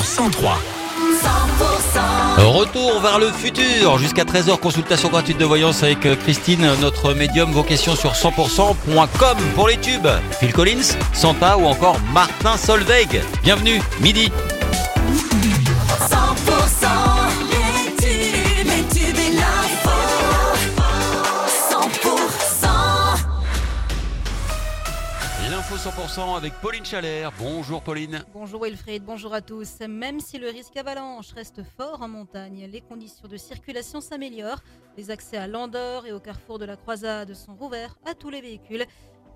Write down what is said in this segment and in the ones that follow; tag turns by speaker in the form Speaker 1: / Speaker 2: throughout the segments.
Speaker 1: sur 103.
Speaker 2: Retour vers le futur. Jusqu'à 13h, consultation gratuite de voyance avec euh, Christine, notre médium. Vos questions sur 100%.com pour les tubes. Phil Collins, Santa ou encore Martin Solveig. Bienvenue, midi.
Speaker 3: 100%
Speaker 2: avec Pauline Chalère. Bonjour Pauline.
Speaker 4: Bonjour Wilfried, bonjour à tous. Même si le risque avalanche reste fort en montagne, les conditions de circulation s'améliorent. Les accès à l'Andorre et au carrefour de la Croisade sont rouverts à tous les véhicules.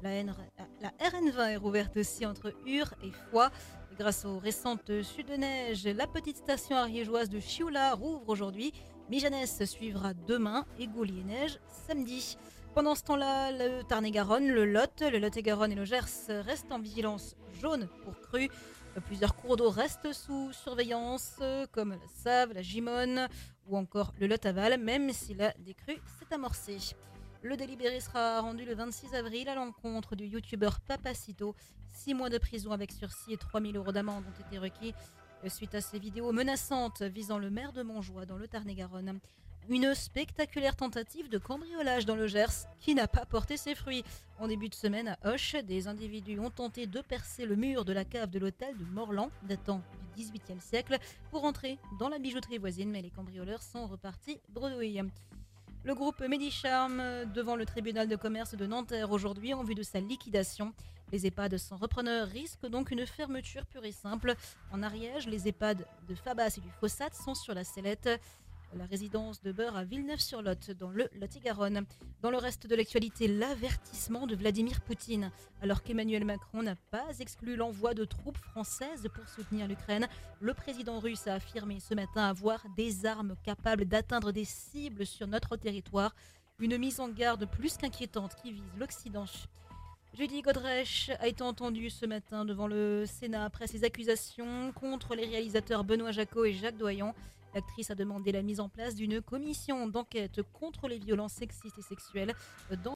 Speaker 4: La RN20 est rouverte aussi entre Ur et Foix. Grâce aux récentes chutes de neige, la petite station ariégeoise de Chioula rouvre aujourd'hui. Mijanès suivra demain et Goulier-Neige samedi. Pendant ce temps-là, le Tarn-et-Garonne, le Lot, le Lot-et-Garonne et le Gers restent en vigilance jaune pour crue. Plusieurs cours d'eau restent sous surveillance, comme la Save, la Gimone ou encore le Lot-Aval, même si la décrue s'est amorcée. Le délibéré sera rendu le 26 avril à l'encontre du youtubeur Papacito. Six mois de prison avec sursis et 3000 euros d'amende ont été requis suite à ces vidéos menaçantes visant le maire de Montjoie dans le Tarn-et-Garonne. Une spectaculaire tentative de cambriolage dans le Gers qui n'a pas porté ses fruits. En début de semaine à Hoche, des individus ont tenté de percer le mur de la cave de l'hôtel de Morlan, datant du XVIIIe siècle, pour entrer dans la bijouterie voisine, mais les cambrioleurs sont repartis bredouilles. Le groupe Medicharm devant le tribunal de commerce de Nanterre aujourd'hui en vue de sa liquidation. Les EHPAD sans repreneur risquent donc une fermeture pure et simple. En Ariège, les EHPAD de Fabas et du Fossat sont sur la sellette. La résidence de Beurre à Villeneuve-sur-Lot, dans le Lot-et-Garonne. Dans le reste de l'actualité, l'avertissement de Vladimir Poutine. Alors qu'Emmanuel Macron n'a pas exclu l'envoi de troupes françaises pour soutenir l'Ukraine, le président russe a affirmé ce matin avoir des armes capables d'atteindre des cibles sur notre territoire. Une mise en garde plus qu'inquiétante qui vise l'Occident. Judy Godrèche a été entendue ce matin devant le Sénat après ses accusations contre les réalisateurs Benoît Jacot et Jacques Doyon. L'actrice a demandé la mise en place d'une commission d'enquête contre les violences sexistes et sexuelles dans